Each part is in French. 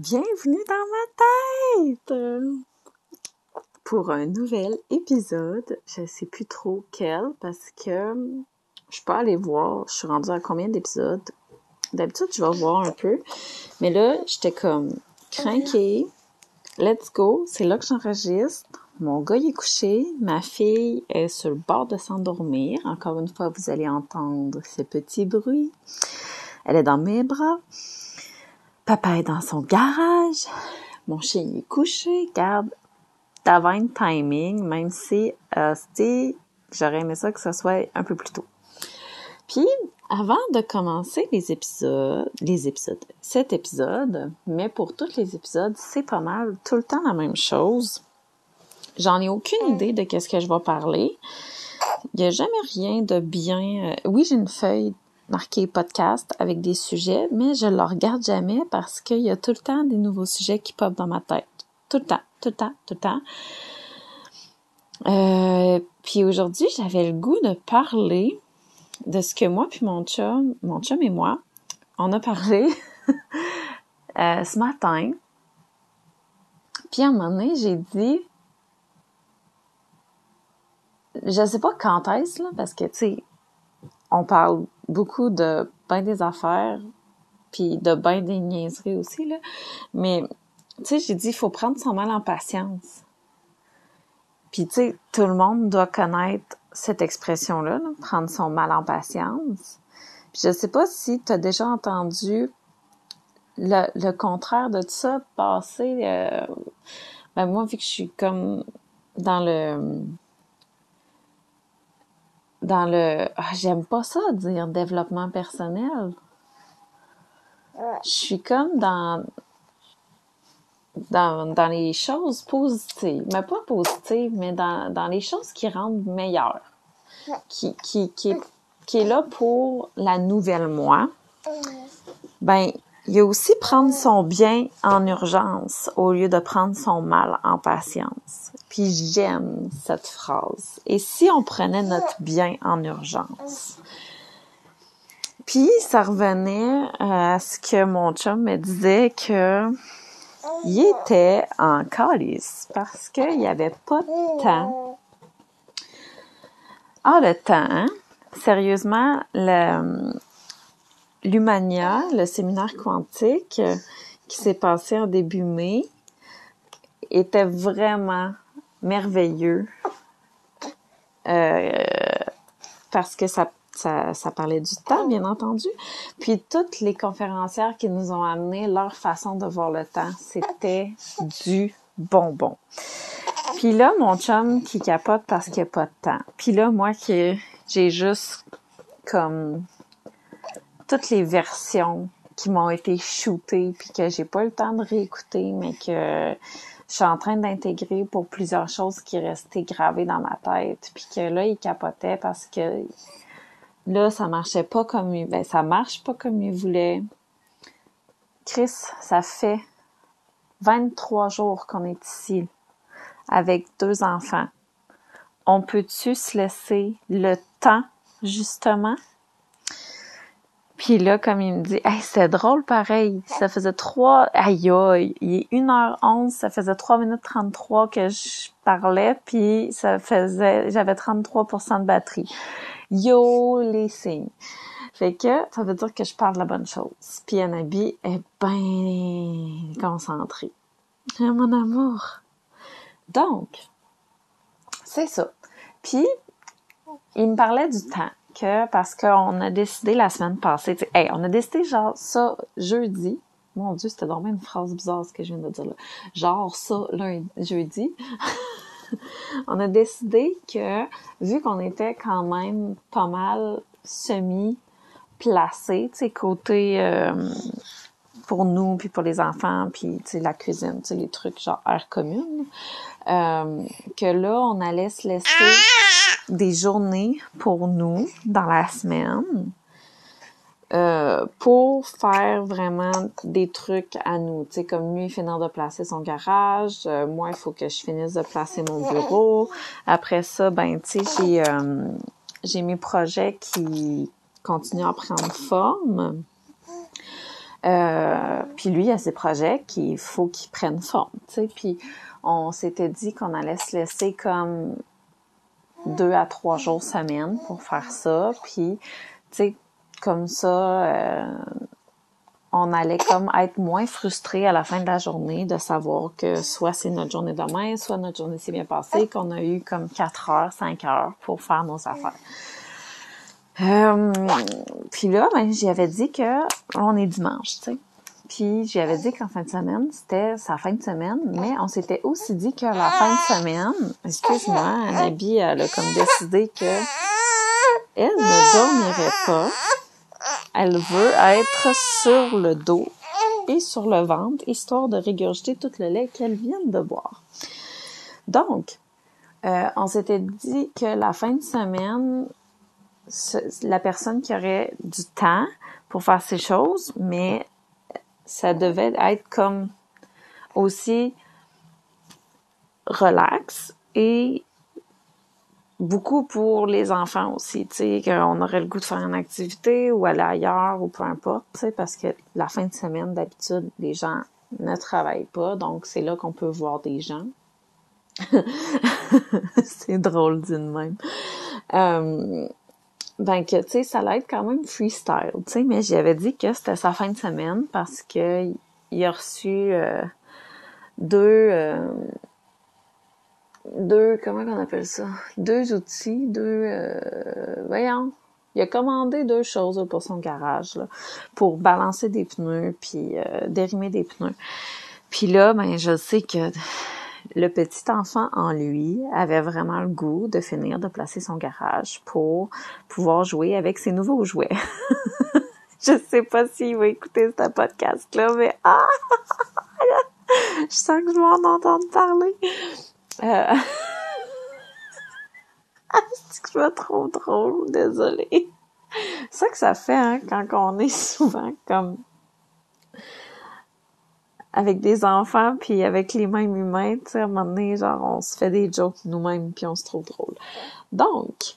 Bienvenue dans ma tête pour un nouvel épisode. Je sais plus trop quel parce que je peux aller voir. Je suis rendue à combien d'épisodes? D'habitude, je vais voir un peu. Mais là, j'étais comme craquée. Let's go. C'est là que j'enregistre. Mon gars est couché. Ma fille est sur le bord de s'endormir. Encore une fois, vous allez entendre ce petit bruit. Elle est dans mes bras. Papa est dans son garage. Mon chien est couché. Garde, divine timing, même si euh, j'aurais aimé ça que ce soit un peu plus tôt. Puis, avant de commencer les épisodes, les épisodes, cet épisode, mais pour tous les épisodes, c'est pas mal tout le temps la même chose. J'en ai aucune idée de qu'est-ce que je vais parler. Il n'y a jamais rien de bien. Euh, oui, j'ai une feuille marquée podcast avec des sujets, mais je le regarde jamais parce qu'il y a tout le temps des nouveaux sujets qui popent dans ma tête. Tout le temps, tout le temps, tout le temps. Euh, puis aujourd'hui, j'avais le goût de parler de ce que moi puis mon chum, mon chum et moi, on a parlé euh, ce matin. Puis à un moment donné, j'ai dit, je sais pas quand est-ce, là, parce que, tu sais, on parle beaucoup de ben des affaires, puis de ben des niaiseries aussi, là. Mais, tu sais, j'ai dit, il faut prendre son mal en patience. Puis, tu sais, tout le monde doit connaître cette expression-là, là, prendre son mal en patience. Puis, je sais pas si tu as déjà entendu le, le, contraire de tout ça passer. Euh, ben moi, vu que je suis comme dans le dans le ah, j'aime pas ça dire développement personnel. Je suis comme dans dans, dans les choses positives, mais pas positives, mais dans, dans les choses qui rendent meilleur, qui, qui, qui, qui est là pour la nouvelle moi. Ben, il y a aussi prendre son bien en urgence au lieu de prendre son mal en patience. Puis j'aime cette phrase. Et si on prenait notre bien en urgence? Puis ça revenait à ce que mon chum me disait que il était en calice parce qu'il n'y avait pas de temps. Ah, le temps, hein? Sérieusement, le, l'Humania, le séminaire quantique euh, qui s'est passé en début mai, était vraiment merveilleux euh, parce que ça, parlait du temps, bien entendu. Puis toutes les conférencières qui nous ont amené leur façon de voir le temps, c'était du bonbon. Puis là, mon chum qui capote parce qu'il n'y a pas de temps. Puis là, moi j'ai juste comme toutes les versions qui m'ont été shootées puis que j'ai pas le temps de réécouter, mais que je suis en train d'intégrer pour plusieurs choses qui restaient gravées dans ma tête. Puis que là, il capotait parce que là, ça marchait pas comme. Ben, ça marche pas comme il voulait. Chris, ça fait 23 jours qu'on est ici avec deux enfants. On peut-tu se laisser le temps, justement, puis là, comme il me dit, hey, c'est drôle pareil. Ça faisait trois, aïe aïe, il est 1h11, ça faisait 3 minutes 33 que je parlais, puis ça faisait, j'avais 33% de batterie. Yo, les signes. Fait que, ça veut dire que je parle la bonne chose. Puis Anabi est bien concentrée. mon amour. Donc, c'est ça. Puis, il me parlait du temps parce qu'on a décidé la semaine passée, hey, on a décidé genre ça jeudi. Mon Dieu, c'était vraiment une phrase bizarre ce que je viens de dire là. Genre ça lundi, jeudi. on a décidé que vu qu'on était quand même pas mal semi placé, tu sais côté euh, pour nous puis pour les enfants puis tu sais la cuisine, tu sais les trucs genre air commune, euh, que là on allait se laisser des journées pour nous dans la semaine euh, pour faire vraiment des trucs à nous. Tu sais, comme lui, finir de placer son garage. Euh, moi, il faut que je finisse de placer mon bureau. Après ça, ben, tu sais, j'ai, euh, j'ai mes projets qui continuent à prendre forme. Puis lui, il a ses projets qu'il faut qu'ils prennent forme, tu sais. Puis on s'était dit qu'on allait se laisser comme deux à trois jours semaine pour faire ça. Puis, tu sais, comme ça, euh, on allait comme être moins frustré à la fin de la journée de savoir que soit c'est notre journée demain, soit notre journée s'est bien passée, qu'on a eu comme quatre heures, cinq heures pour faire nos affaires. Euh, puis là, ben, j'avais dit que on est dimanche, tu sais. Puis j'avais dit qu'en fin de semaine, c'était sa fin de semaine, mais on s'était aussi dit que la fin de semaine, excuse-moi, Anabi, elle a comme décidé que elle ne dormirait pas. Elle veut être sur le dos et sur le ventre, histoire de régurgiter tout le lait qu'elle vient de boire. Donc, euh, on s'était dit que la fin de semaine, la personne qui aurait du temps pour faire ces choses, mais ça devait être comme aussi relax et beaucoup pour les enfants aussi, tu sais, qu'on aurait le goût de faire une activité ou aller ailleurs ou peu importe, tu sais, parce que la fin de semaine, d'habitude, les gens ne travaillent pas, donc c'est là qu'on peut voir des gens. c'est drôle d'une même. Euh, ben que, tu sais, ça allait être quand même freestyle, tu sais, mais j'avais dit que c'était sa fin de semaine parce que il a reçu euh, deux, euh, deux, comment on appelle ça? Deux outils, deux, euh, voyons, il a commandé deux choses pour son garage, là, pour balancer des pneus, puis dérimer des pneus. Puis là, ben, je sais que le petit enfant en lui avait vraiment le goût de finir de placer son garage pour pouvoir jouer avec ses nouveaux jouets. je sais pas s'il va écouter ce podcast-là, mais ah! je sens que je vais en entendre parler. Euh... Que je vais trop drôle, désolée. C'est ça que ça fait, hein, quand on est souvent comme avec des enfants puis avec les mêmes humains, tu sais, à un moment donné, genre, on se fait des jokes nous-mêmes puis on se trouve drôle. Donc,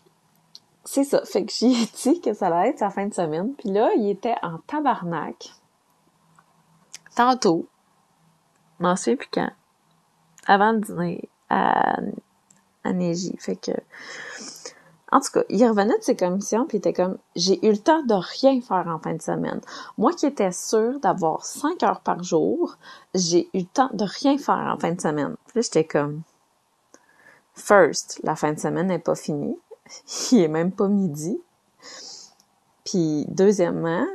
c'est ça. Fait que j'ai dit que ça allait être sa fin de semaine. Puis là, il était en tabarnak. Tantôt. M'en souviens plus quand. Avant le dîner à, à. Fait que en tout cas, il revenait de ses commissions puis il était comme j'ai eu le temps de rien faire en fin de semaine. Moi qui étais sûre d'avoir cinq heures par jour, j'ai eu le temps de rien faire en fin de semaine. Puis là, j'étais comme first, la fin de semaine n'est pas finie. Il est même pas midi. Puis deuxièmement,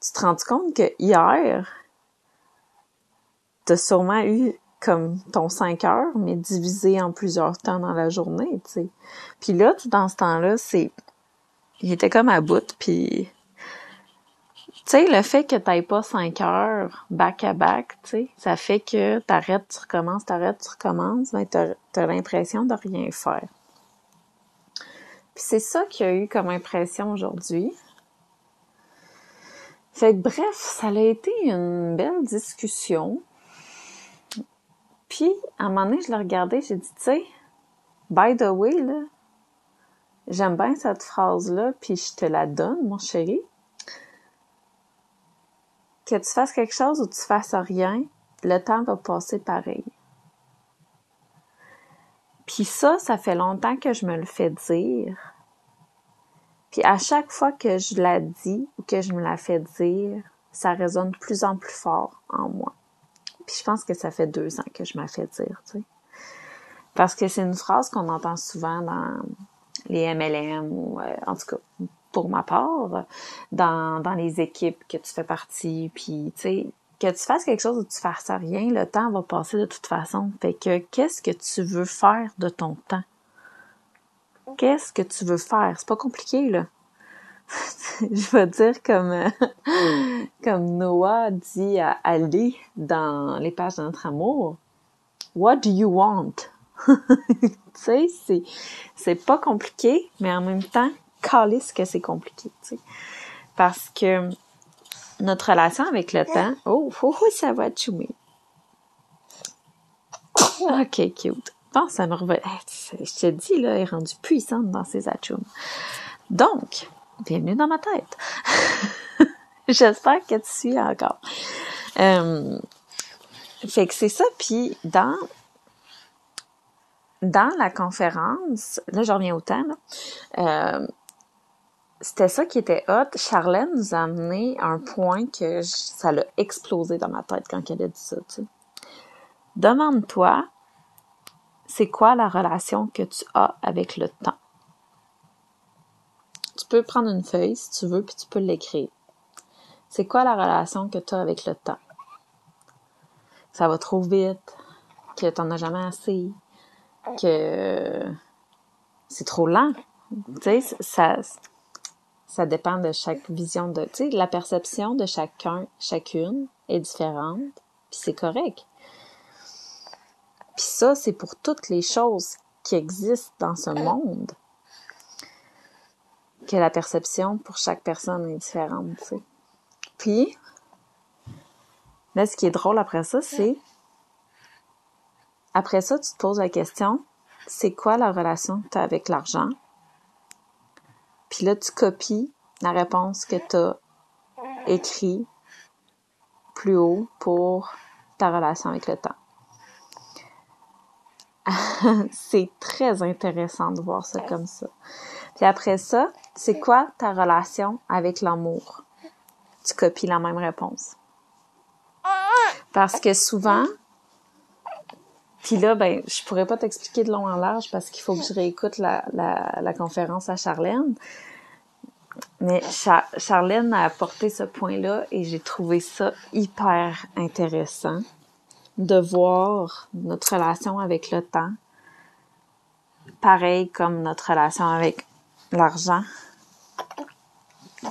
tu te rends compte que hier, t'as sûrement eu comme ton 5 heures, mais divisé en plusieurs temps dans la journée, tu sais. Puis là, tout dans ce temps-là, c'est... Il était comme à bout, puis... Tu sais, le fait que t'ailles pas 5 heures back-à-back, tu sais, ça fait que t'arrêtes, tu recommences, t'arrêtes, tu recommences, ben t'as as, l'impression de rien faire. Puis c'est ça qu'il y a eu comme impression aujourd'hui. Fait que bref, ça a été une belle discussion. Puis, à un moment donné, je l'ai regardé, j'ai dit, tu sais, by the way, là, j'aime bien cette phrase-là, puis je te la donne, mon chéri. Que tu fasses quelque chose ou tu fasses rien, le temps va passer pareil. Puis ça, ça fait longtemps que je me le fais dire. Puis à chaque fois que je la dis ou que je me la fais dire, ça résonne de plus en plus fort en moi. Puis je pense que ça fait deux ans que je m'ai fait dire, tu sais. Parce que c'est une phrase qu'on entend souvent dans les MLM ou, euh, en tout cas, pour ma part, dans, dans les équipes que tu fais partie, puis, tu sais, que tu fasses quelque chose ou tu fasses rien, le temps va passer de toute façon. Fait que qu'est-ce que tu veux faire de ton temps? Qu'est-ce que tu veux faire? C'est pas compliqué, là. je vais dire comme comme Noah dit à Ali dans les pages de notre amour. What do you want? tu sais, c'est c'est pas compliqué, mais en même temps, calisse que c'est compliqué, tu sais. Parce que notre relation avec le temps, oh, oh, oh ça va choumer. ok, cute. Bon, ça me revient. Je te dis, là, elle est rendue puissante dans ses achums. Donc, bienvenue dans ma tête. J'espère que tu suis encore. Euh, fait que c'est ça. Puis dans dans la conférence, là je reviens au temps, euh, c'était ça qui était hot. Charlène nous a amené un point que ça l'a explosé dans ma tête quand elle a dit ça. Demande-toi, c'est quoi la relation que tu as avec le temps? Tu peux prendre une feuille si tu veux, puis tu peux l'écrire. C'est quoi la relation que tu as avec le temps? Ça va trop vite, que tu n'en as jamais assez, que c'est trop lent. Tu sais, ça, ça dépend de chaque vision de, tu sais, la perception de chacun, chacune est différente, puis c'est correct. Puis ça, c'est pour toutes les choses qui existent dans ce monde que la perception pour chaque personne est différente, tu sais. Puis, là, ce qui est drôle après ça, c'est après ça, tu te poses la question, c'est quoi la relation que tu as avec l'argent? Puis là, tu copies la réponse que tu as écrit plus haut pour ta relation avec le temps. c'est très intéressant de voir ça comme ça. Puis après ça, c'est quoi ta relation avec l'amour? Tu copies la même réponse. Parce que souvent, puis là, ben, je pourrais pas t'expliquer de long en large parce qu'il faut que je réécoute la, la, la conférence à Charlène. Mais Charlène a apporté ce point-là et j'ai trouvé ça hyper intéressant de voir notre relation avec le temps, pareil comme notre relation avec l'argent,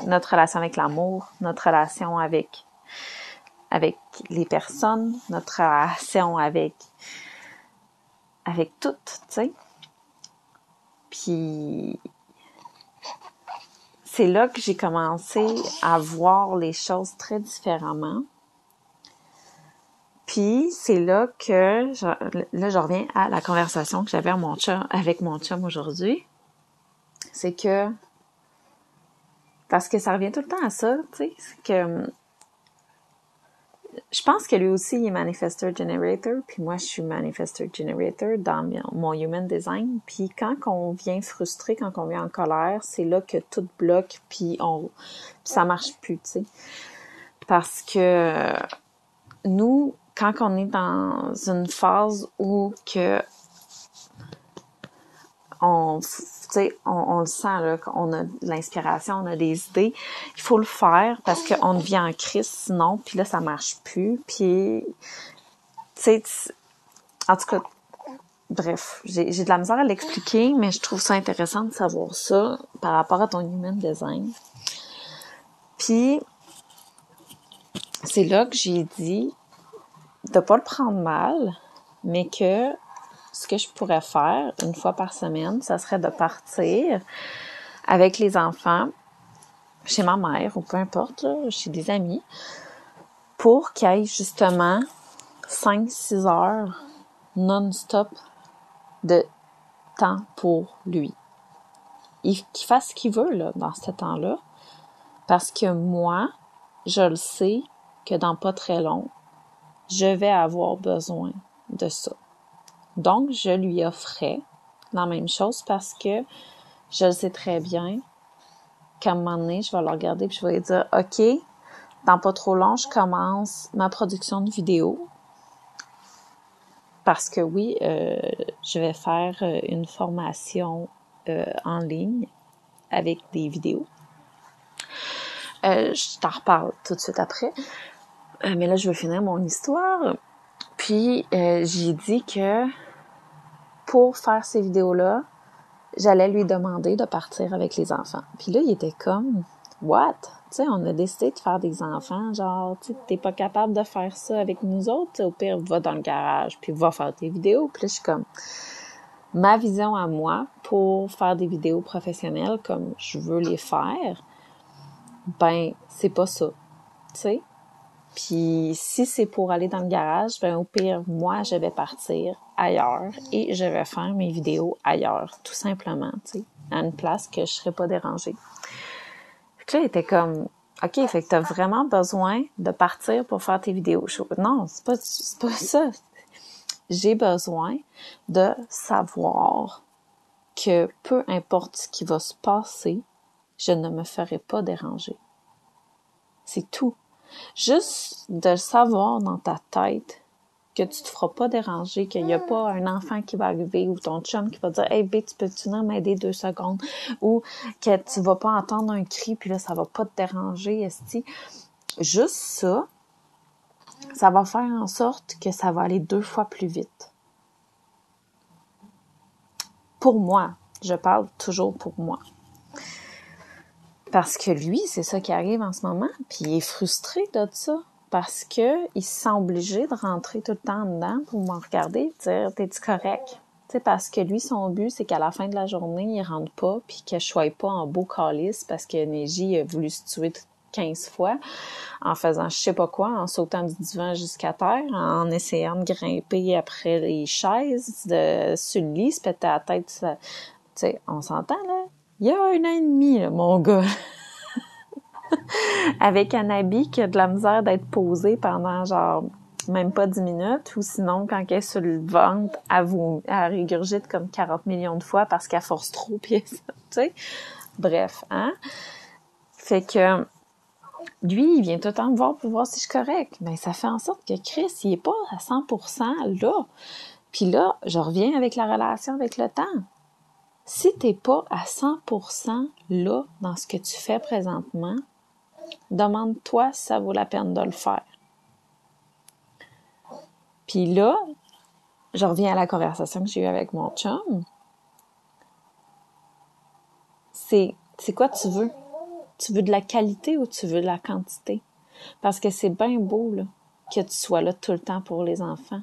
notre relation avec l'amour, notre relation avec avec les personnes, notre relation avec avec tout, tu sais. Puis c'est là que j'ai commencé à voir les choses très différemment. Puis c'est là que là je reviens à la conversation que j'avais avec mon chum aujourd'hui. C'est que parce que ça revient tout le temps à ça, tu sais, que je pense que lui aussi il est manifestor generator, puis moi je suis manifestor generator dans mon human design. Puis quand on vient frustré, quand on vient en colère, c'est là que tout bloque, puis on, ça marche plus, tu sais, parce que nous, quand on est dans une phase où que on on, le sent, là, qu'on a de l'inspiration, on a des idées. Il faut le faire parce qu'on devient en crise sinon, puis là, ça marche plus. Puis, tu sais, en tout cas, bref, j'ai de la misère à l'expliquer, mais je trouve ça intéressant de savoir ça par rapport à ton human design. Puis, c'est là que j'ai dit de pas le prendre mal, mais que ce que je pourrais faire une fois par semaine, ça serait de partir avec les enfants chez ma mère ou peu importe, chez des amis, pour qu'il y ait justement 5-6 heures non-stop de temps pour lui. Qu'il fasse ce qu'il veut là, dans ce temps-là. Parce que moi, je le sais que dans pas très long, je vais avoir besoin de ça. Donc, je lui offrais la même chose parce que je sais très bien qu'à un moment donné, je vais le regarder et je vais lui dire, OK, dans pas trop long, je commence ma production de vidéo. Parce que oui, euh, je vais faire euh, une formation euh, en ligne avec des vidéos. je t'en reparle tout de suite après. mais là, je veux finir mon histoire. Puis euh, j'ai dit que pour faire ces vidéos-là, j'allais lui demander de partir avec les enfants. Puis là, il était comme What? Tu sais, on a décidé de faire des enfants, genre, tu t'es pas capable de faire ça avec nous autres, au pire, va dans le garage, puis va faire tes vidéos. Puis là, je suis comme, ma vision à moi pour faire des vidéos professionnelles comme je veux les faire, ben, c'est pas ça. Tu sais? Puis si c'est pour aller dans le garage, ben au pire, moi, je vais partir ailleurs et je vais faire mes vidéos ailleurs, tout simplement, tu sais, à une place que je serais pas dérangée. Fait que là, il était comme, OK, fait que t'as vraiment besoin de partir pour faire tes vidéos. Non, c'est pas, c'est pas ça. J'ai besoin de savoir que peu importe ce qui va se passer, je ne me ferai pas déranger. C'est tout. Juste de savoir dans ta tête que tu te feras pas déranger, qu'il n'y a pas un enfant qui va arriver ou ton chum qui va dire Hey B, tu peux-tu m'aider deux secondes? Ou que tu vas pas entendre un cri puis là, ça va pas te déranger, esti. Juste ça, ça va faire en sorte que ça va aller deux fois plus vite. Pour moi, je parle toujours pour moi. Parce que lui, c'est ça qui arrive en ce moment, puis il est frustré de ça parce que il se sent obligé de rentrer tout le temps dedans pour me regarder et dire t'es-tu correct? parce que lui, son but, c'est qu'à la fin de la journée, il rentre pas, puis que je sois pas en beau calice parce que Neji a voulu se tuer 15 fois en faisant je sais pas quoi, en sautant du divan jusqu'à terre, en essayant de grimper après les chaises, de, sur le lit, se péter la tête. Sais, on s'entend, là? Il y a un an et demi, là, mon gars. avec un habit qui a de la misère d'être posé pendant genre même pas 10 minutes ou sinon quand elle est sur le ventre, elle, vous, elle régurgite comme 40 millions de fois parce qu'elle force trop puis tu sais. Bref, hein. Fait que lui, il vient tout le temps me voir pour voir si je suis correct. Mais ça fait en sorte que Chris, il est pas à 100% là. Puis là, je reviens avec la relation avec le temps. Si t'es pas à 100% là dans ce que tu fais présentement, Demande-toi si ça vaut la peine de le faire. Puis là, je reviens à la conversation que j'ai eue avec mon chum. C'est, c'est quoi tu veux? Tu veux de la qualité ou tu veux de la quantité? Parce que c'est bien beau, là, que tu sois là tout le temps pour les enfants.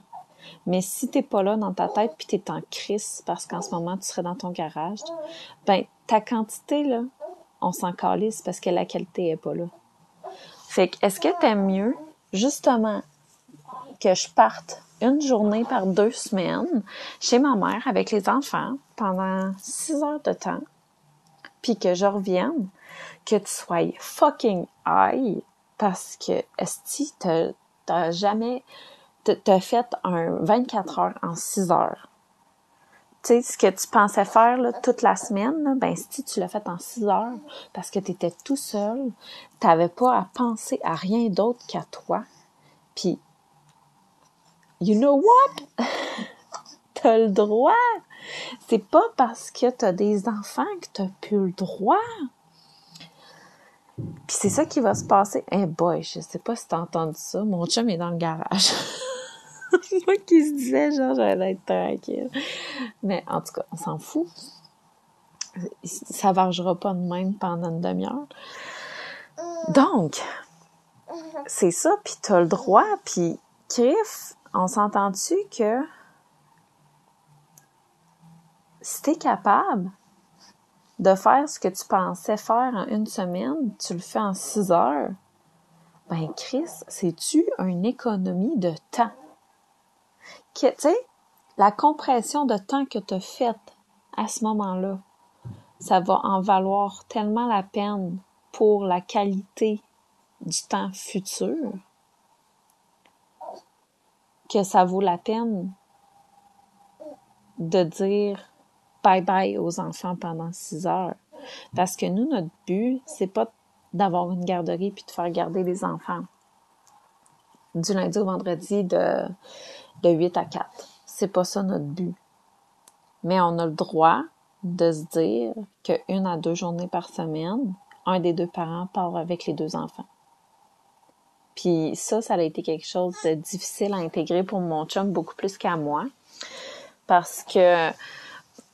Mais si t'es pas là dans ta tête puis t'es en crise parce qu'en ce moment tu serais dans ton garage, ben ta quantité là, on s'en calisse parce que la qualité est pas là. Fait que, est-ce que t'aimes mieux, justement, que je parte une journée par deux semaines chez ma mère avec les enfants pendant six heures de temps, puis que je revienne, que tu sois fucking high parce que esti t'as jamais t'as fait un 24 heures en 6 heures tu sais, ce que tu pensais faire toute la semaine, ben si tu l'as fait en six heures parce que tu étais tout seul, tu n'avais pas à penser à rien d'autre qu'à toi. Puis, you know what? t'as le droit. C'est pas parce que t'as des enfants que t'as plus le droit. Puis c'est ça qui va se passer. Eh hey boy, je sais pas si t'as entendu ça. Mon chum est dans le garage. Moi qui se disais, genre, j'allais être tranquille. Mais en tout cas, on s'en fout. Ça vargera pas de même pendant une demi-heure. Donc, c'est ça, puis t'as le droit, puis Criff, on s'entend-tu que si t'es capable de faire ce que tu pensais faire en une semaine, tu le fais en six heures, ben Chris, c'est-tu une économie de temps? La compression de temps que tu as faite à ce moment-là, ça va en valoir tellement la peine pour la qualité du temps futur que ça vaut la peine de dire bye bye aux enfants pendant six heures. Parce que nous, notre but, c'est pas d'avoir une garderie puis de faire garder les enfants du lundi au vendredi de de 8 à 4. C'est pas ça notre but. Mais on a le droit de se dire qu'une à deux journées par semaine, un des deux parents part avec les deux enfants. Puis ça, ça a été quelque chose de difficile à intégrer pour mon chum, beaucoup plus qu'à moi. Parce que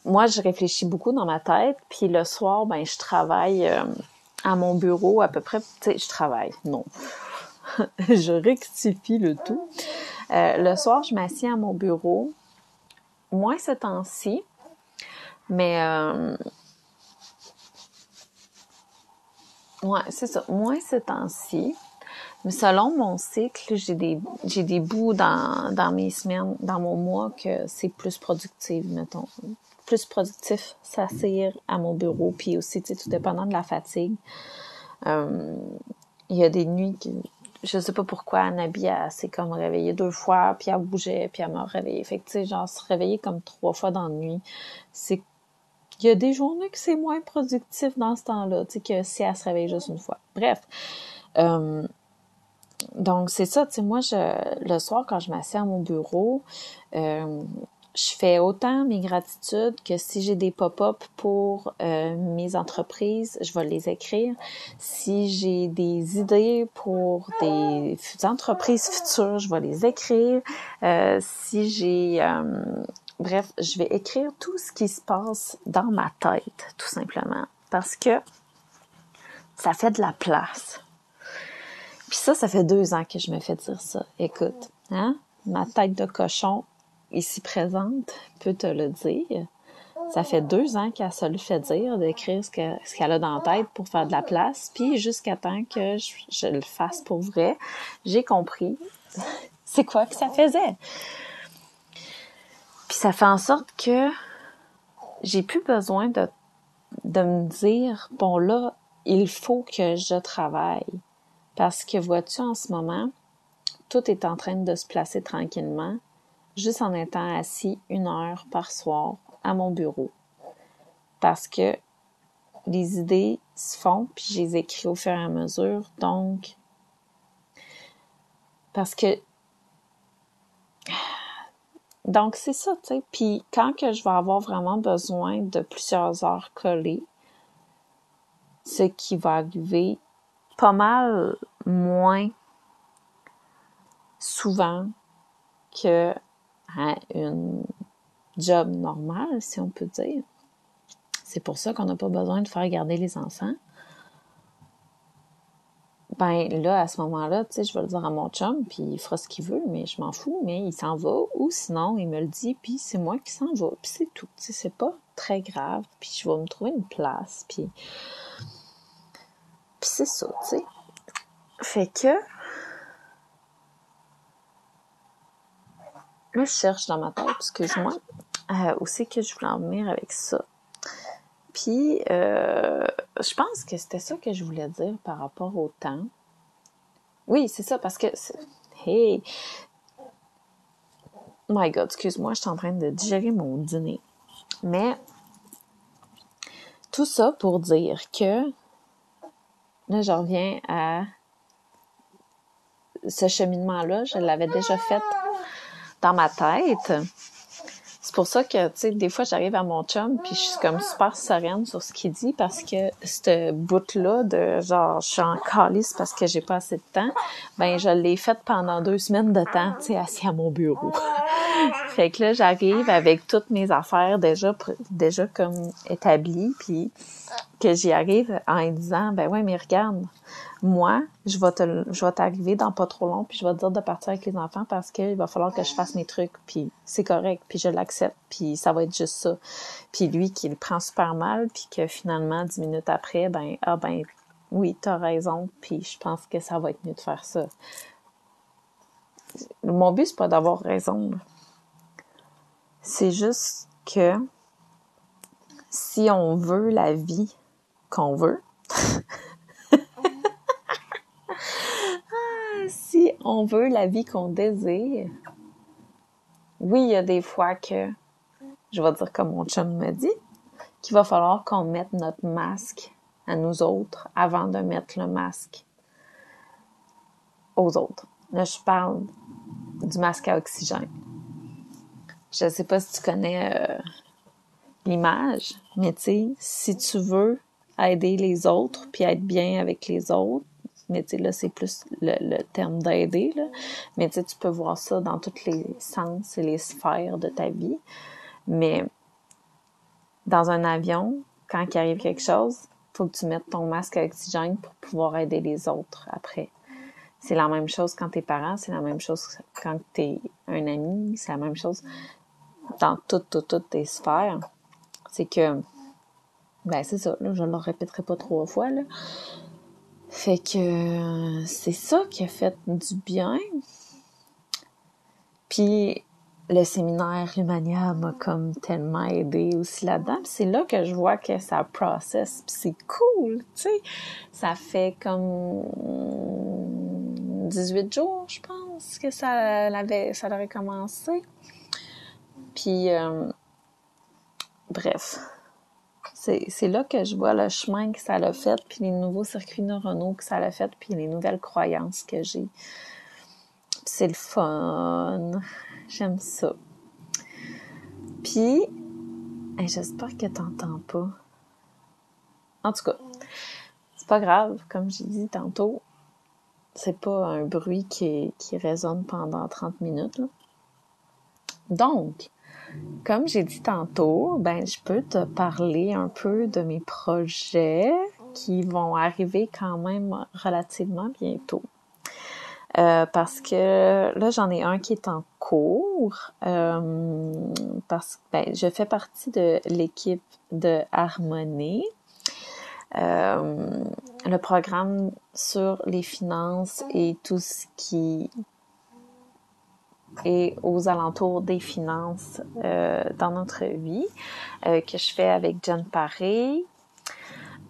moi, je réfléchis beaucoup dans ma tête, puis le soir, ben, je travaille euh, à mon bureau à peu près, tu sais, je travaille, non. je rectifie le tout. Euh, le soir, je m'assieds à mon bureau, moins ce temps-ci, mais euh, ouais, c'est ça, moins ce temps-ci. Mais selon mon cycle, j'ai des bouts dans, dans mes semaines, dans mon mois que c'est plus productif, mettons. Plus productif s'asseoir à mon bureau, puis aussi, tu sais, tout dépendant de la fatigue. Euh, il y a des nuits que je sais pas pourquoi Anabi s'est comme réveillée deux fois, puis elle bougeait, puis elle m'a réveillée. Fait que tu sais, genre se réveiller comme trois fois dans la nuit, c'est il y a des journées que c'est moins productif dans ce temps-là, tu sais, que si elle se réveille juste une fois. Bref. Euh, donc c'est ça, tu sais, moi je le soir quand je m'assieds à mon bureau, euh, je fais autant mes gratitudes que si j'ai des pop-up pour euh, mes entreprises, je vais les écrire. Si j'ai des idées pour des entreprises futures, je vais les écrire. Euh, si j'ai... Euh, bref, je vais écrire tout ce qui se passe dans ma tête, tout simplement. Parce que ça fait de la place. Puis ça, ça fait deux ans que je me fais dire ça. Écoute, hein? Ma tête de cochon, ici présente peut te le dire. Ça fait deux ans qu'elle se le fait dire d'écrire ce qu'elle a dans la tête pour faire de la place. Puis jusqu'à temps que je, le fasse pour vrai, j'ai compris c'est quoi que ça faisait. Puis ça fait en sorte que j'ai plus besoin de, de me dire, bon là, il faut que je travaille. Parce que vois-tu, en ce moment, tout est en train de se placer tranquillement juste en étant assis une heure par soir à mon bureau. Parce que les idées se font, puis je les écris au fur et à mesure. Donc, parce que donc c'est ça, tu sais. Puis quand que je vais avoir vraiment besoin de plusieurs heures collées, ce qui va arriver pas mal moins souvent que à une job normale, si on peut dire. C'est pour ça qu'on n'a pas besoin de faire garder les enfants. Ben là, à ce moment-là, tu sais, je vais le dire à mon chum, puis il fera ce qu'il veut, mais je m'en fous, mais il s'en va, ou sinon, il me le dit, puis c'est moi qui s'en va, puis c'est tout. Tu sais, c'est pas très grave, puis je vais me trouver une place, puis... Puis c'est ça, tu sais. Fait que Je cherche dans ma tête, excuse-moi, euh, aussi que je voulais en venir avec ça. Puis, euh, je pense que c'était ça que je voulais dire par rapport au temps. Oui, c'est ça, parce que... Hey! My God, excuse-moi, je suis en train de digérer mon dîner. Mais, tout ça pour dire que... Là, je reviens à ce cheminement-là. Je l'avais déjà fait dans ma tête. C'est pour ça que, tu sais, des fois, j'arrive à mon chum, puis je suis comme super sereine sur ce qu'il dit, parce que ce bout-là de genre, je suis en calice parce que j'ai pas assez de temps, ben, je l'ai fait pendant deux semaines de temps, tu sais, assis à mon bureau. fait que là, j'arrive avec toutes mes affaires déjà, déjà comme établies, puis que j'y arrive en disant, ben ouais, mais regarde, moi, je vais te, je vais t'arriver dans pas trop long, puis je vais te dire de partir avec les enfants parce qu'il va falloir que je fasse mes trucs, puis c'est correct, puis je l'accepte, puis ça va être juste ça. Puis lui qui le prend super mal, puis que finalement, dix minutes après, ben, ah ben, oui, t'as raison, puis je pense que ça va être mieux de faire ça. Mon but, c'est pas d'avoir raison. C'est juste que si on veut la vie qu'on veut, si on veut la vie qu'on désire, oui, il y a des fois que, je vais dire comme mon chum me dit, qu'il va falloir qu'on mette notre masque à nous autres avant de mettre le masque aux autres. Là, je parle du masque à oxygène. Je ne sais pas si tu connais euh, l'image, mais tu sais, si tu veux aider les autres puis être bien avec les autres, mais tu sais, là, c'est plus le, terme d'aider, là. Mais tu sais, tu peux voir ça dans tous les sens et les sphères de ta vie. Mais dans un avion, quand il arrive quelque chose, faut que tu mettes ton masque à oxygène pour pouvoir aider les autres après. C'est la même chose quand t'es parent, c'est la même chose quand t'es un ami, c'est la même chose dans toutes, toutes, toutes tes sphères. C'est que, ben c'est ça, là, je le répéterai pas trois fois, là. Fait que c'est ça qui a fait du bien. Puis le séminaire Lumania m'a comme tellement aidé aussi là-dedans. C'est là que je vois que ça process, c'est cool, tu sais. Ça fait comme 18 jours, je pense, que ça l'avait, ça aurait commencé. Puis, euh, bref, c'est là que je vois le chemin que ça l'a fait, puis les nouveaux circuits neuronaux que ça l'a fait, puis les nouvelles croyances que j'ai. C'est le fun. J'aime ça. Puis, j'espère que t'entends pas. En tout cas, c'est pas grave, comme j'ai dit tantôt, c'est pas un bruit qui, qui résonne pendant 30 minutes. Donc, comme j'ai dit tantôt, ben je peux te parler un peu de mes projets qui vont arriver quand même relativement bientôt. Euh, parce que là, j'en ai un qui est en cours. Euh, parce que ben, je fais partie de l'équipe de Harmonie. Euh, le programme sur les finances et tout ce qui est aux alentours des finances dans notre vie, que je fais avec Jen Paré.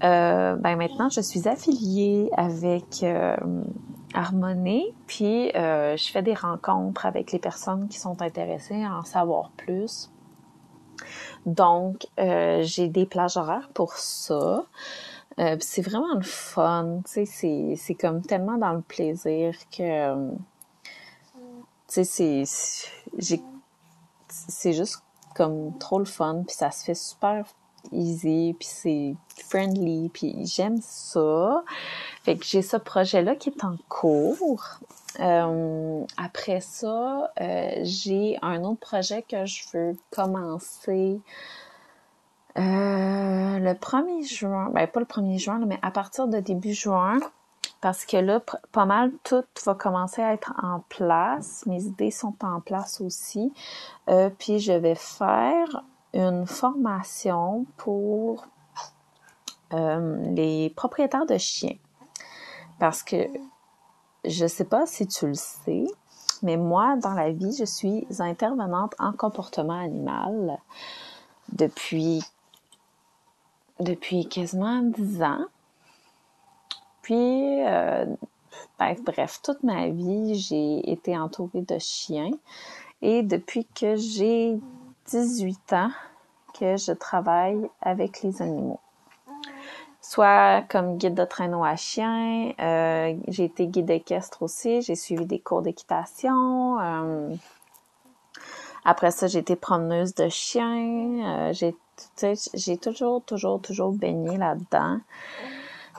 ben maintenant, je suis affiliée avec Harmonie, puis euh, je fais des rencontres avec les personnes qui sont intéressées à en savoir plus. Donc, euh, j'ai des plages horaires pour ça. Euh, c'est vraiment le fun, tu sais, c'est comme tellement dans le plaisir que, c'est, c'est juste comme trop le fun, puis ça se fait super easy, puis c'est friendly, puis j'aime ça. Fait que j'ai ce projet-là qui est en cours. Euh, après ça, euh, j'ai un autre projet que je veux commencer euh, le 1er juin. Ben, pas le 1er juin, mais à partir de début juin. Parce que là, pas mal tout va commencer à être en place. Mes idées sont en place aussi. puis je vais faire une formation pour les propriétaires de chiens. Parce que je sais pas si tu le sais, mais moi, dans la vie, je suis intervenante en comportement animal depuis, depuis quasiment dix ans. Puis, euh, ben, bref, toute ma vie, j'ai été entourée de chiens. Et depuis que j'ai 18 ans, que je travaille avec les animaux soit comme guide de traîneau à chien. Euh, j'ai été guide équestre aussi. J'ai suivi des cours d'équitation. Euh, après ça, j'ai été promeneuse de chiens. J'ai toujours, toujours, toujours baigné là-dedans.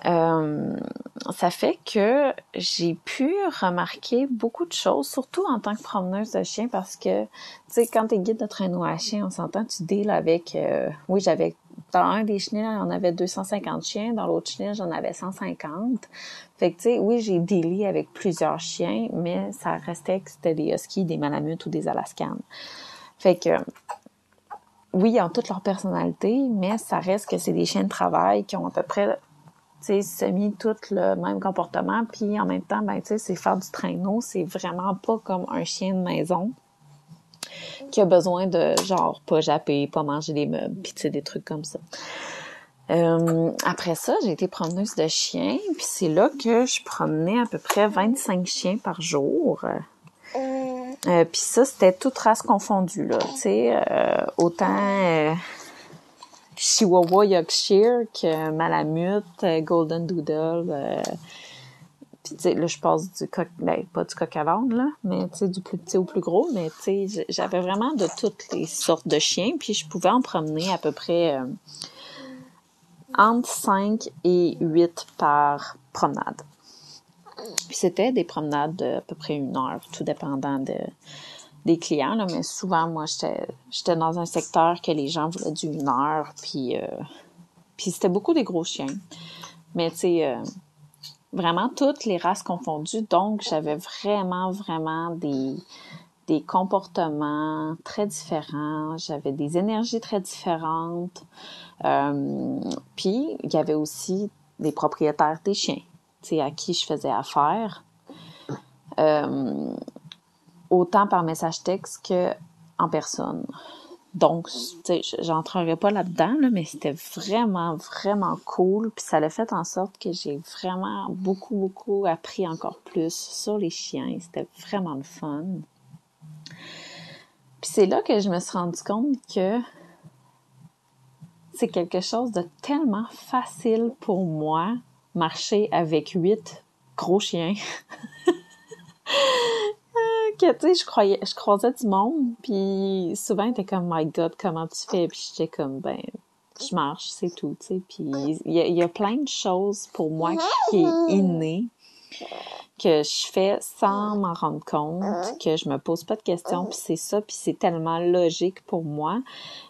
Ça fait que j'ai pu remarquer beaucoup de choses, surtout en tant que promeneuse de chiens, parce que, tu sais, quand t'es guide de traîneau à chien, on s'entend, tu deals avec, oui, j'avais dans un des chenilles, on avait 250 chiens. Dans l'autre chenille, j'en avais 150. Fait que, tu sais, oui, j'ai délai avec plusieurs chiens, mais ça restait que c'était des huskies, des malamutes ou des alaskan. Fait que, oui, ils ont toutes leur personnalité, mais ça reste que c'est des chiens de travail qui ont à peu près, tu sais, semi tout le même comportement. Puis en même temps, ben, tu sais, c'est faire du traîneau. C'est vraiment pas comme un chien de maison qui a besoin de genre pas japper, pas manger des meubles, puis tu sais, des trucs comme ça. Euh, après ça, j'ai été promeneuse de chiens, puis c'est là que je promenais à peu près 25 chiens par jour. Euh, puis ça, c'était toute race confondue, là. Tu sais, euh, autant euh, Chihuahua Yorkshire que Malamute, Golden Doodle, puis, tu sais, là, je passe du coq, ben, pas du coq à là, mais, tu sais, du plus petit au plus gros. Mais, tu sais, j'avais vraiment de toutes les sortes de chiens. Puis, je pouvais en promener à peu près euh, entre 5 et 8 par promenade. Puis, c'était des promenades de à peu près une heure, tout dépendant de, des clients, là. Mais souvent, moi, j'étais dans un secteur que les gens voulaient du une heure. Puis, euh, puis c'était beaucoup des gros chiens. Mais, tu sais... Euh, vraiment toutes les races confondues. Donc, j'avais vraiment, vraiment des, des comportements très différents. J'avais des énergies très différentes. Euh, puis, il y avait aussi des propriétaires des chiens, tu à qui je faisais affaire. Autant par message texte que en personne. Donc, tu sais, j'entrerai pas là-dedans, là, mais c'était vraiment, vraiment cool. Puis ça a fait en sorte que j'ai vraiment beaucoup, beaucoup appris encore plus sur les chiens. C'était vraiment le fun. Puis c'est là que je me suis rendu compte que c'est quelque chose de tellement facile pour moi, marcher avec huit gros chiens. que, tu sais, je croyais, je croisais du monde, puis souvent, t'es comme, my God, comment tu fais? Puis j'étais comme, ben, je marche, c'est tout, tu sais. Puis il y, a plein de choses pour moi qui est inné, que je fais sans m'en rendre compte, que je me pose pas de questions, puis c'est ça, puis c'est tellement logique pour moi,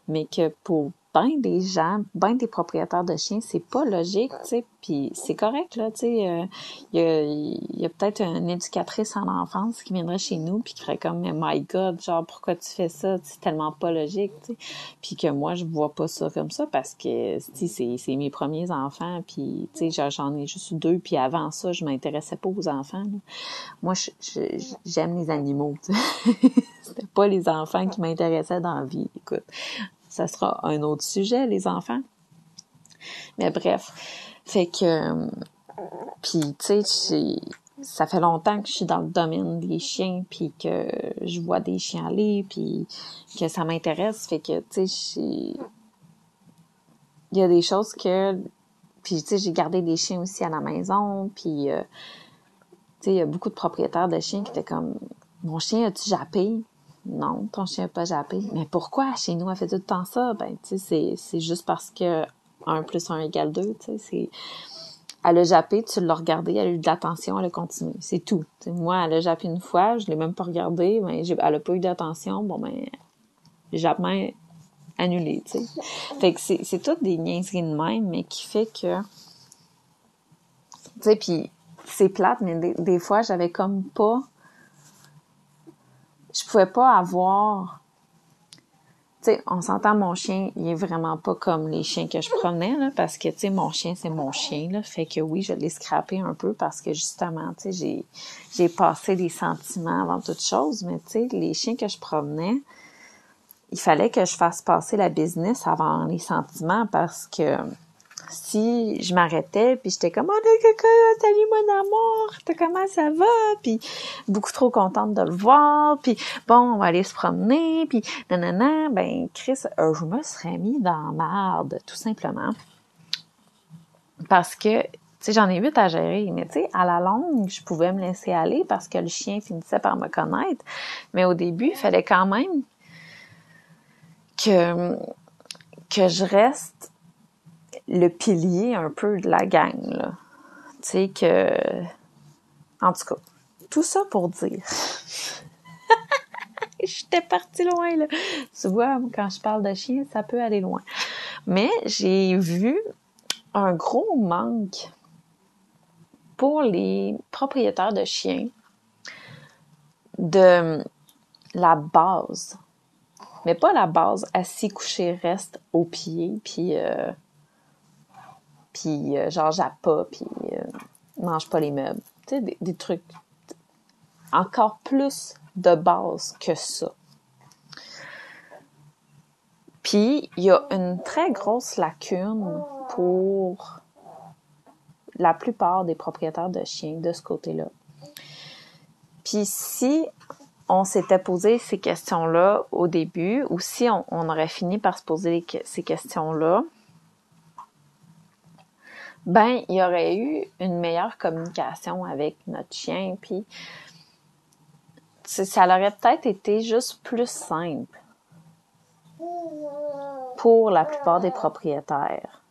mais que pour ben des gens, ben des propriétaires de chiens, c'est pas logique, tu sais, puis c'est correct, là, tu sais, il euh, y a, peut-être une éducatrice en enfance qui viendrait chez nous puis qui ferait comme, mais my God, genre, pourquoi tu fais ça? C'est tellement pas logique, tu sais. Puis que moi, je vois pas ça comme ça parce que, tu sais, c'est mes premiers enfants, puis, tu sais, j'en ai juste deux, puis avant ça, je m'intéressais pas aux enfants, Moi, j'aime les animaux. C'était pas les enfants qui m'intéressaient dans la vie, écoute ça sera un autre sujet, les enfants. Mais bref, fait que, puis tu sais, ça fait longtemps que je suis dans le domaine des chiens, puis que je vois des chiens aller, puis que ça m'intéresse, fait que tu sais, il y a des choses que, puis tu sais, j'ai gardé des chiens aussi à la maison, puis euh, tu sais, il y a beaucoup de propriétaires de chiens qui étaient comme, mon chien a-tu jappé? Non, ton chien n'a pas jappé. Mais pourquoi? Chez nous, elle fait tout le temps ça. Ben, tu sais, c'est juste parce que 1 plus 1 égale 2, tu sais, c'est... Elle a jappé, tu l'as regardé, elle a eu de l'attention, elle a continué. C'est tout. moi, elle a jappé une fois, je l'ai même pas regardé, mais elle a pas eu d'attention, bon ben, jappement annulé, tu sais. Fait que c'est, c'est toutes des niaiseries de même, mais qui fait que... Tu sais, puis c'est plate, mais des, des fois, j'avais comme pas je pouvais pas avoir tu sais, on s'entend, mon chien, il est vraiment pas comme les chiens que je promenais, là, parce que, tu sais, mon chien, c'est mon chien, là. Fait que oui, je l'ai scrappé un peu parce que, justement, tu sais, j'ai, j'ai passé des sentiments avant toute chose, mais, tu sais, les chiens que je promenais, il fallait que je fasse passer la business avant les sentiments parce que, si je m'arrêtais puis j'étais comme oh caca salut mon amour comment ça va? Puis beaucoup trop contente de le voir puis bon on va aller se promener puis nanana. Ben Chris euh, je me serais mis dans merde tout simplement. Parce que tu sais, j'en ai huit à gérer, mais tu sais, à la longue, je pouvais me laisser aller parce que le chien finissait par me connaître. Mais au début, il fallait quand même que je reste le pilier un peu de la gang, là. Tu sais que... En tout cas, tout ça pour dire... J'étais partie loin, là. Tu vois, quand je parle de chien, ça peut aller loin. Mais j'ai vu un gros manque pour les propriétaires de chiens de la base. Mais pas la base assis, couché, reste au pied, puis euh, puis euh, genre jappe pas, puis euh, mange pas les meubles. Tu sais, des, trucs encore plus de base que ça. Puis, il y a une très grosse lacune pour la plupart des propriétaires de chiens de ce côté-là. Puis si on s'était posé ces questions-là au début, ou si on, aurait fini par se poser ces questions-là, ben il y aurait eu une meilleure communication avec notre chien, puis ça aurait peut-être été juste plus simple pour la plupart des propriétaires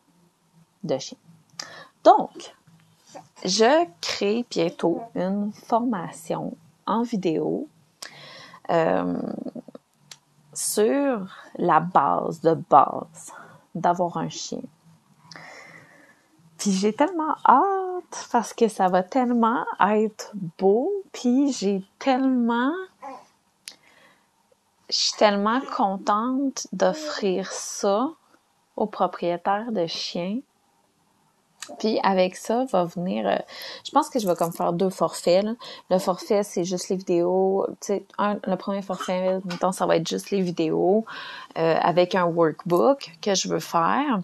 de chiens. Donc, je crée bientôt une formation en vidéo euh, sur la base de base d'avoir un chien. Puis j'ai tellement hâte parce que ça va tellement être beau. Puis j'ai tellement... Je suis tellement contente d'offrir ça aux propriétaires de chiens. Puis avec ça va venir, euh, je pense que je vais comme faire deux forfaits. Là. Le forfait, c'est juste les vidéos. Tu sais, le premier forfait, mettons, ça va être juste les vidéos euh, avec un workbook que je veux faire.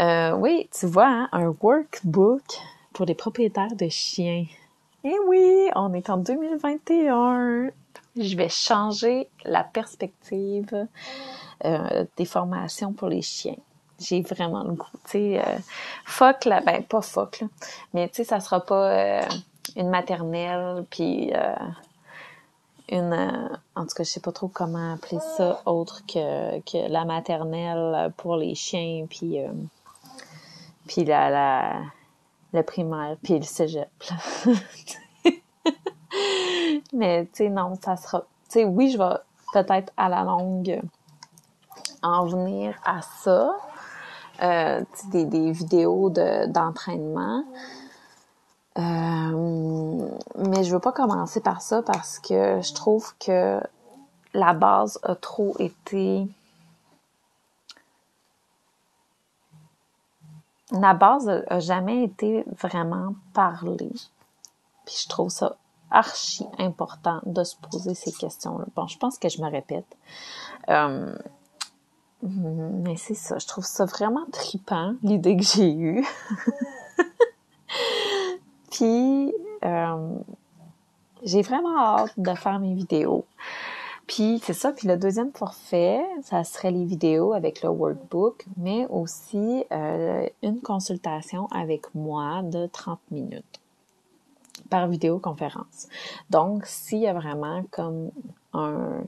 Euh, oui, tu vois, hein, un workbook pour les propriétaires de chiens. Eh oui, on est en 2021. Je vais changer la perspective des formations pour les chiens j'ai vraiment le goût. Tu sais, euh, fuck là, ben pas fuck là, mais tu sais, ça sera pas euh, une maternelle puis euh, une, en tout cas, je sais pas trop comment appeler ça autre que que la maternelle pour les chiens puis puis la la le primaire puis le cégep. mais tu sais non, ça sera, tu sais oui, je vais peut-être à la longue en venir à ça, euh, des, des, vidéos d'entraînement. euh, mais je veux pas commencer par ça parce que je trouve que la base a trop été la base a, jamais été vraiment parlée. Puis je trouve ça archi important de se poser ces questions-là. Bon, je pense que je me répète. Euh, mais c'est ça, je trouve ça vraiment tripant, l'idée que j'ai eue. Puis, euh, j'ai vraiment hâte de faire mes vidéos. Puis, c'est ça. Puis le deuxième forfait, ça serait les vidéos avec le workbook, mais aussi euh, une consultation avec moi de 30 minutes par vidéoconférence. Donc, s'il y a vraiment comme un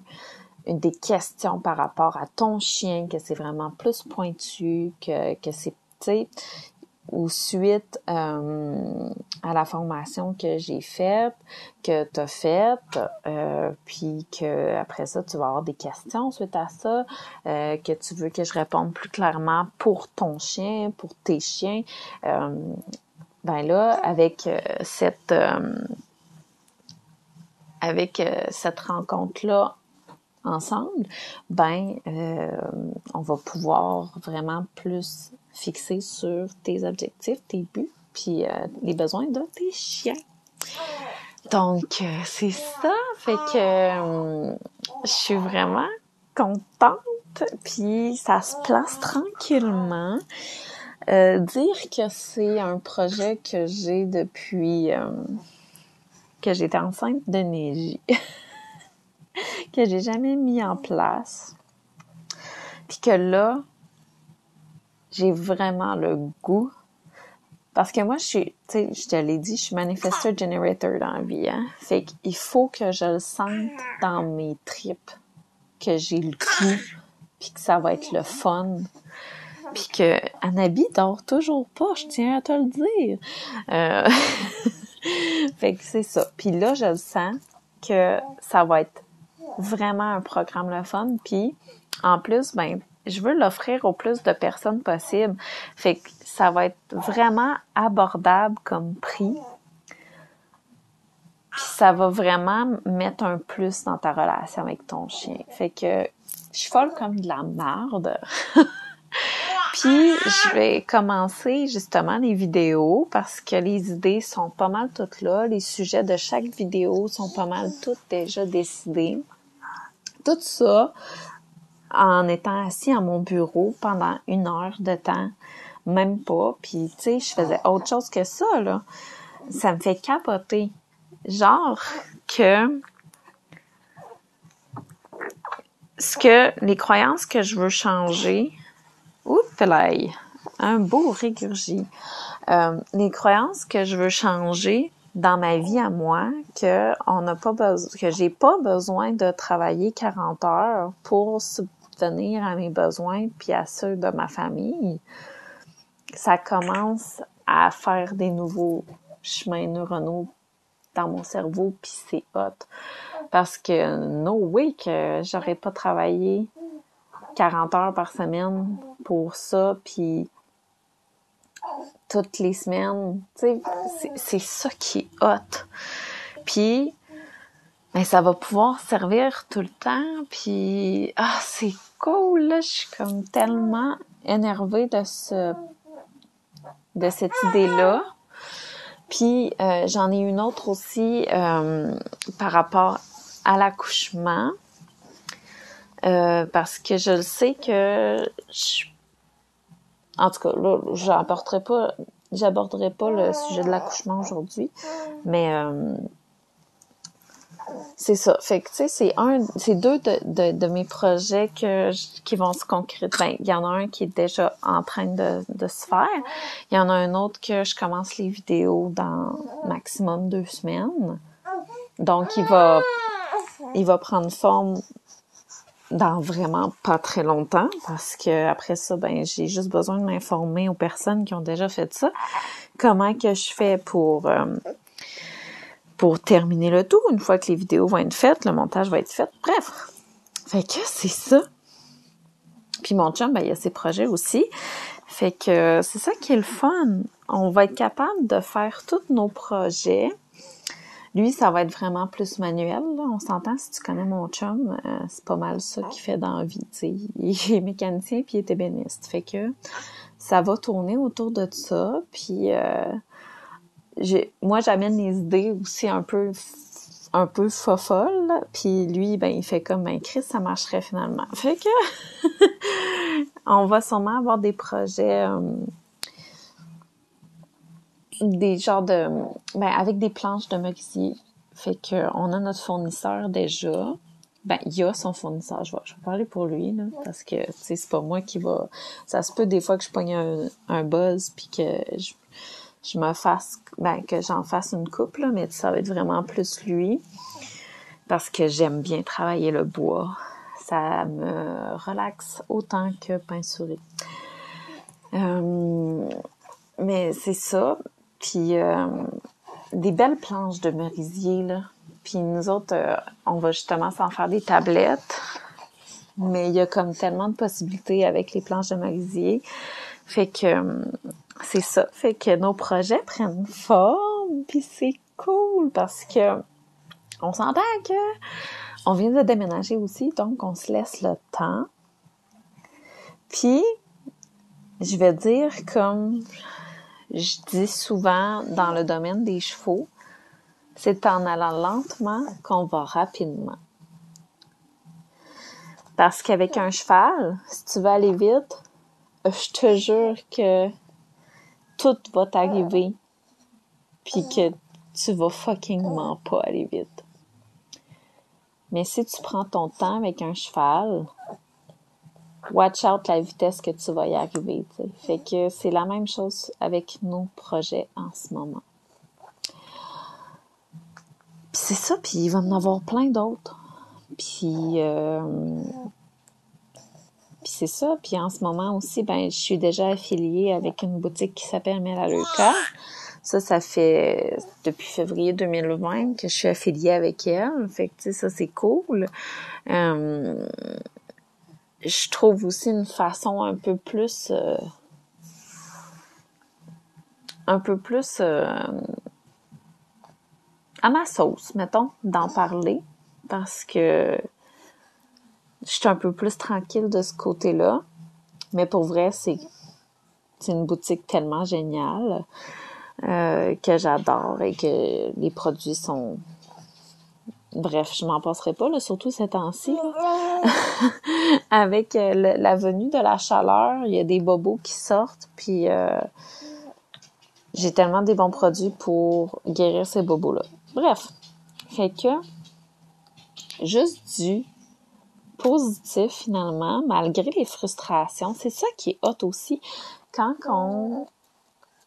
des questions par rapport à ton chien, que c'est vraiment plus pointu, que, que c'est, tu ou suite euh, à la formation que j'ai faite, que tu as faite, euh, puis que après ça, tu vas avoir des questions suite à ça, euh, que tu veux que je réponde plus clairement pour ton chien, pour tes chiens. ben là, avec cette avec cette rencontre-là ensemble, ben on va pouvoir vraiment plus fixer sur tes objectifs, tes buts, puis euh, les besoins de tes chiens. Donc euh, c'est ça, fait que je suis vraiment contente, puis ça se place tranquillement. dire que c'est un projet que j'ai depuis que j'étais enceinte de Neji. que j'ai jamais mis en place. Puis que là, j'ai vraiment le goût. Parce que moi, je suis, tu sais, je te l'ai dit, je suis manifestor generator dans la hein. Fait qu'il faut que je le sente dans mes tripes, que j'ai le goût, puis que ça va être le fun. Puis que Anabi dort toujours pas, je tiens à te le dire. Euh... fait que c'est ça. Puis là, je le sens que ça va être vraiment un programme le fun. Puis en plus, ben je veux l'offrir au plus de personnes possible. Fait que ça va être vraiment abordable comme prix. Puis ça va vraiment mettre un plus dans ta relation avec ton chien. Fait que je suis folle comme de la merde. Puis je vais commencer justement les vidéos parce que les idées sont pas mal toutes là. Les sujets de chaque vidéo sont pas mal toutes déjà décidés tout ça en étant assis à mon bureau pendant une heure de temps, même pas. Puis, tu sais, je faisais autre chose que ça, là. Ça me fait capoter. Genre que ce que les croyances que je veux changer, oups, un beau régurgie. Euh, les croyances que je veux changer, dans ma vie à moi que on n'a pas besoin, que j'ai pas besoin de travailler 40 heures pour subvenir à mes besoins puis à ceux de ma famille. Ça commence à faire des nouveaux chemins neuronaux dans mon cerveau puis c'est hot parce que no way que j'aurais pas travaillé 40 heures par semaine pour ça puis toutes les semaines. C'est ça qui est hot. Puis, ben, ça va pouvoir servir tout le temps. Puis, ah, c'est cool, là. Je suis comme tellement énervée de ce de cette idée-là. Puis euh, j'en ai une autre aussi euh, par rapport à l'accouchement. Euh, parce que je le sais que je... en tout cas là j'apporterai pas j'aborderai pas le sujet de l'accouchement aujourd'hui mais c'est ça. Fait que, tu sais, c'est un, c'est deux de, de, de, mes projets que, qui vont se concrétiser. Ben, il y en a un qui est déjà en train de, de se faire. Il y en a un autre que je commence les vidéos dans maximum deux semaines. Donc, il va, il va prendre forme dans vraiment pas très longtemps parce que après ça ben j'ai juste besoin de m'informer aux personnes qui ont déjà fait ça comment que je fais pour euh, pour terminer le tout, une fois que les vidéos vont être faites, le montage va être fait? Bref. Fait que c'est ça. Puis mon chum, ben, il a ses projets aussi. Fait que c'est ça qui est le fun. On va être capable de faire tous nos projets. Lui, ça va être vraiment plus manuel. On s'entend, si tu connais mon chum, euh, c'est pas mal ça qu'il fait dans la vie. Il est mécanicien puis il est ébéniste. Fait que ça va tourner autour de ça. Puis euh, moi j'amène les idées aussi un peu un peu puis lui ben il fait comme ben Chris ça marcherait finalement. Fait que on va sûrement avoir des projets euh, des genres de ben avec des planches de merisier. Fait que on a notre fournisseur déjà. Ben, il y a son fournisseur. Je vais, je vais parler pour lui, là, parce que, tu sais, c'est pas moi qui va... Ça se peut des fois que je pogne un, un buzz puis que je, je me fasse, ben, que j'en fasse une coupe, là, mais ça va être vraiment plus lui. Parce que j'aime bien travailler le bois. Ça me relaxe autant que peinturer. Euh, mais c'est ça. Puis euh, des belles planches de merisier, là. Puis nous autres, euh, on va justement s'en faire des tablettes. Mais il y a comme tellement de possibilités avec les planches de merisier. Fait que c'est ça. Fait que nos projets prennent forme, puis c'est cool parce que on s'entend que on vient de déménager aussi, donc on se laisse le temps. Puis, je vais dire comme je dis souvent dans le domaine des chevaux, c'est en allant lentement qu'on va rapidement. Parce qu'avec un cheval, si tu veux aller vite, je te jure que tout va t'arriver, puis que tu vas fuckingment pas aller vite. Mais si tu prends ton temps avec un cheval, watch out la vitesse que tu vas y arriver. Fait que c'est la même chose avec nos projets en ce moment. Puis c'est ça, puis il va en avoir plein d'autres. Puis euh, puis c'est ça. Puis en ce moment aussi, ben, je suis déjà affiliée avec une boutique qui s'appelle Melaleuca. Ça, ça fait depuis février 2020 que je suis affiliée avec elle. Fait que, ça, c'est cool. Euh, je trouve aussi une façon un peu plus... Euh, un peu plus... Euh, à ma sauce, mettons, d'en parler. Parce que je suis un peu plus tranquille de ce côté-là. Mais pour vrai, c'est une boutique tellement géniale euh, que j'adore et que les produits sont bref, je m'en passerai pas là, surtout ces temps-ci. Avec euh, la venue de la chaleur, il y a des bobos qui sortent, puis euh, j'ai tellement des bons produits pour guérir ces bobos-là. Bref, fait que juste du positif finalement, malgré les frustrations. C'est ça qui est hot aussi. Quand on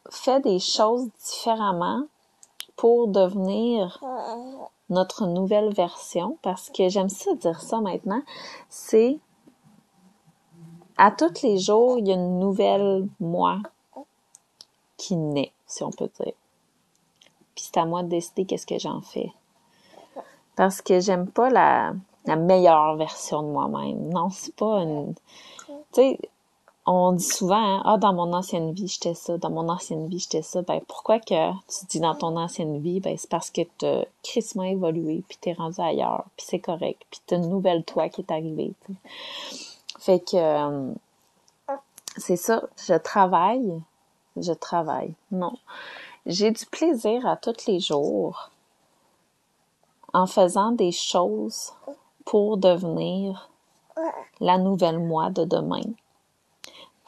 fait des choses différemment pour devenir notre nouvelle version, parce que j'aime ça dire ça maintenant, c'est à tous les jours, il y a une nouvelle moi qui naît, si on peut dire. Puis c'est à moi de décider qu'est-ce que j'en fais. Parce que j'aime pas la meilleure version de moi-même. Non, c'est pas une... Tu sais, on dit souvent, hein, ah, dans mon ancienne vie, j'étais ça, dans mon ancienne vie, j'étais ça. Ben, pourquoi que tu dis dans ton ancienne vie? Ben, c'est parce que t'as crissement évolué, puis t'es rendu ailleurs, puis c'est correct, puis t'as une nouvelle toi qui est arrivée, Fait que, euh, c'est ça, je travaille je travaille. Non. J'ai du plaisir à tous les jours en faisant des choses pour devenir la nouvelle moi de demain.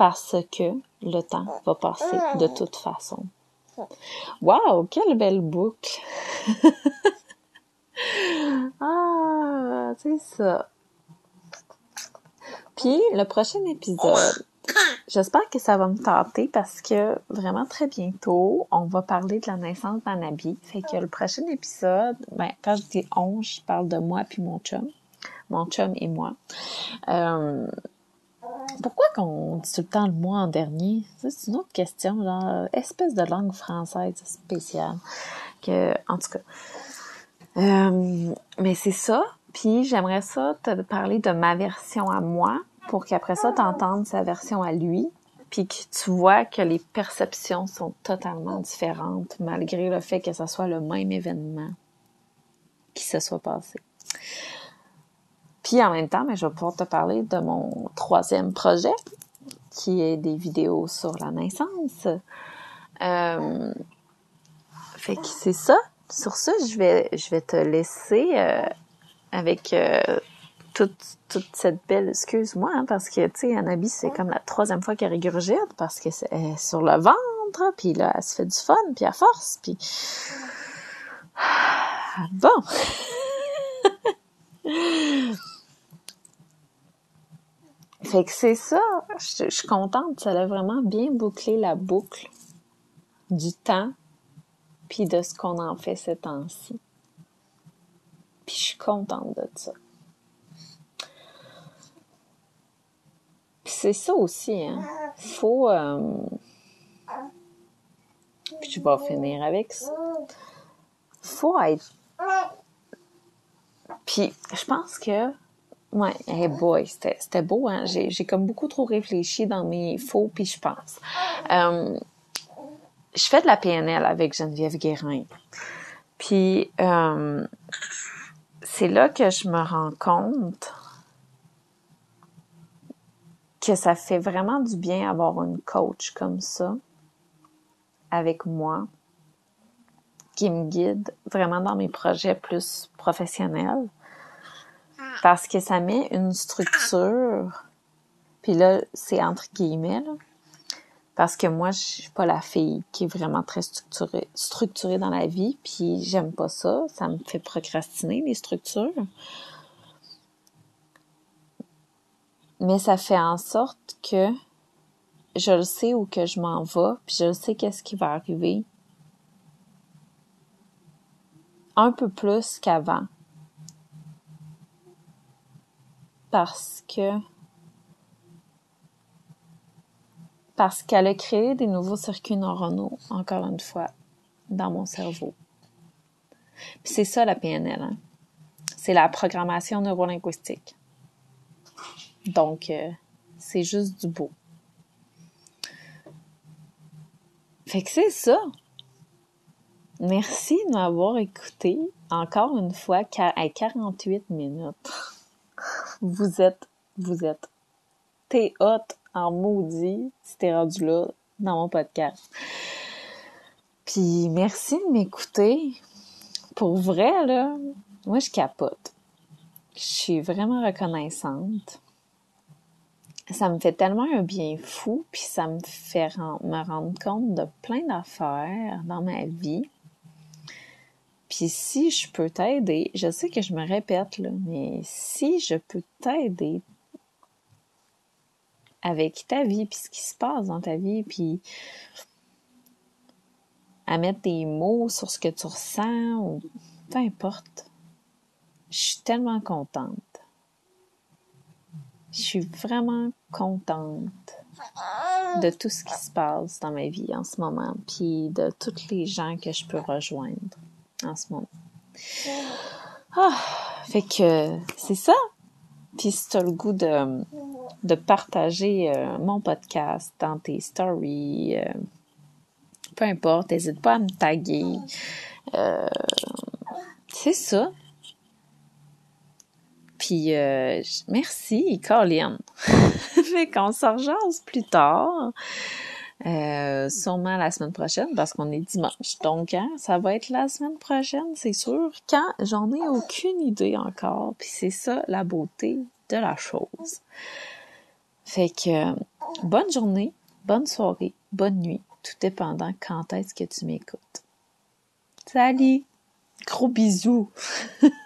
Parce que le temps va passer de toute façon. Wow, quelle belle boucle! ah, c'est ça. Puis, le prochain épisode, j'espère que ça va me tenter parce que vraiment très bientôt, on va parler de la naissance d'Anabi. Fait que le prochain épisode, ben, quand je dis on, je parle de moi puis mon chum. Mon chum et moi. Euh, pourquoi qu'on dit tout le temps le moi en dernier? C'est une autre question, genre, espèce de langue française spéciale. Que, en tout cas. Euh, mais c'est ça. Puis j'aimerais ça te parler de ma version à moi pour qu'après ça, tu entendes sa version à lui, puis que tu vois que les perceptions sont totalement différentes malgré le fait que ce soit le même événement qui se soit passé. Puis en même temps, mais je vais pouvoir te parler de mon troisième projet, qui est des vidéos sur la naissance. Euh, fait que c'est ça. Sur ça, je vais, je vais te laisser euh, avec euh, toute, toute cette belle, excuse-moi, hein, parce que, tu sais, Anabi, c'est comme la troisième fois qu'elle régurgite, parce que c'est est sur le ventre, puis là, elle se fait du fun, puis à force, puis... Bon! fait que c'est ça, je, suis contente, ça a vraiment bien bouclé la boucle du temps, puis de ce qu'on en fait ces temps-ci. Puis je suis contente de ça. c'est ça aussi, hein. Faut. Euh... Puis je vais finir avec ça. Faut être. Puis je pense que. Ouais, hey boy, c'était beau, hein. J'ai comme beaucoup trop réfléchi dans mes faux, puis je pense. Euh, je fais de la PNL avec Geneviève Guérin. Puis euh, c'est là que je me rends compte que ça fait vraiment du bien avoir une coach comme ça avec moi qui me guide vraiment dans mes projets plus professionnels parce que ça met une structure. Puis là c'est entre guillemets parce que moi je suis pas la fille qui est vraiment très structurée dans la vie puis j'aime pas ça. Ça me fait procrastiner les structures. Mais ça fait en sorte que je le sais où que je m'en vais, puis je sais qu'est-ce qui va arriver un peu plus qu'avant. Parce que parce qu'elle a créé des nouveaux circuits neuronaux, encore une fois, dans mon cerveau. C'est ça la PNL, hein? C'est la programmation neurolinguistique. Donc, euh, c'est juste du beau. Fait que c'est ça. Merci de m'avoir écouté encore une fois à 48 minutes. Vous êtes, vous êtes. T'es hot en maudit si t'es rendu là dans mon podcast. Puis merci de m'écouter. Pour vrai, là, moi je capote. Je suis vraiment reconnaissante ça me fait tellement un bien fou, puis ça me fait me rendre compte de plein d'affaires dans ma vie. Puis si je peux t'aider, je sais que je me répète, là, mais si je peux t'aider avec ta vie, puis ce qui se passe dans ta vie, puis à mettre des mots sur ce que tu ressens, ou peu importe, je suis tellement contente. Je suis vraiment contente de tout ce qui se passe dans ma vie en ce moment, puis de toutes les gens que je peux rejoindre en ce moment. Ah, fait que c'est ça. Puis si tu le goût de, partager euh, mon podcast dans tes stories, euh, peu importe, n'hésite pas à me taguer. Euh, c'est ça. Puis merci, Colin. fait qu'on se plus tard. Euh, sûrement la semaine prochaine parce qu'on est dimanche. Donc, hein, ça va être la semaine prochaine, c'est sûr. Quand j'en ai aucune idée encore. Puis c'est ça la beauté de la chose. Fait que bonne journée, bonne soirée, bonne nuit, tout dépendant quand est-ce que tu m'écoutes. Salut! Gros bisous!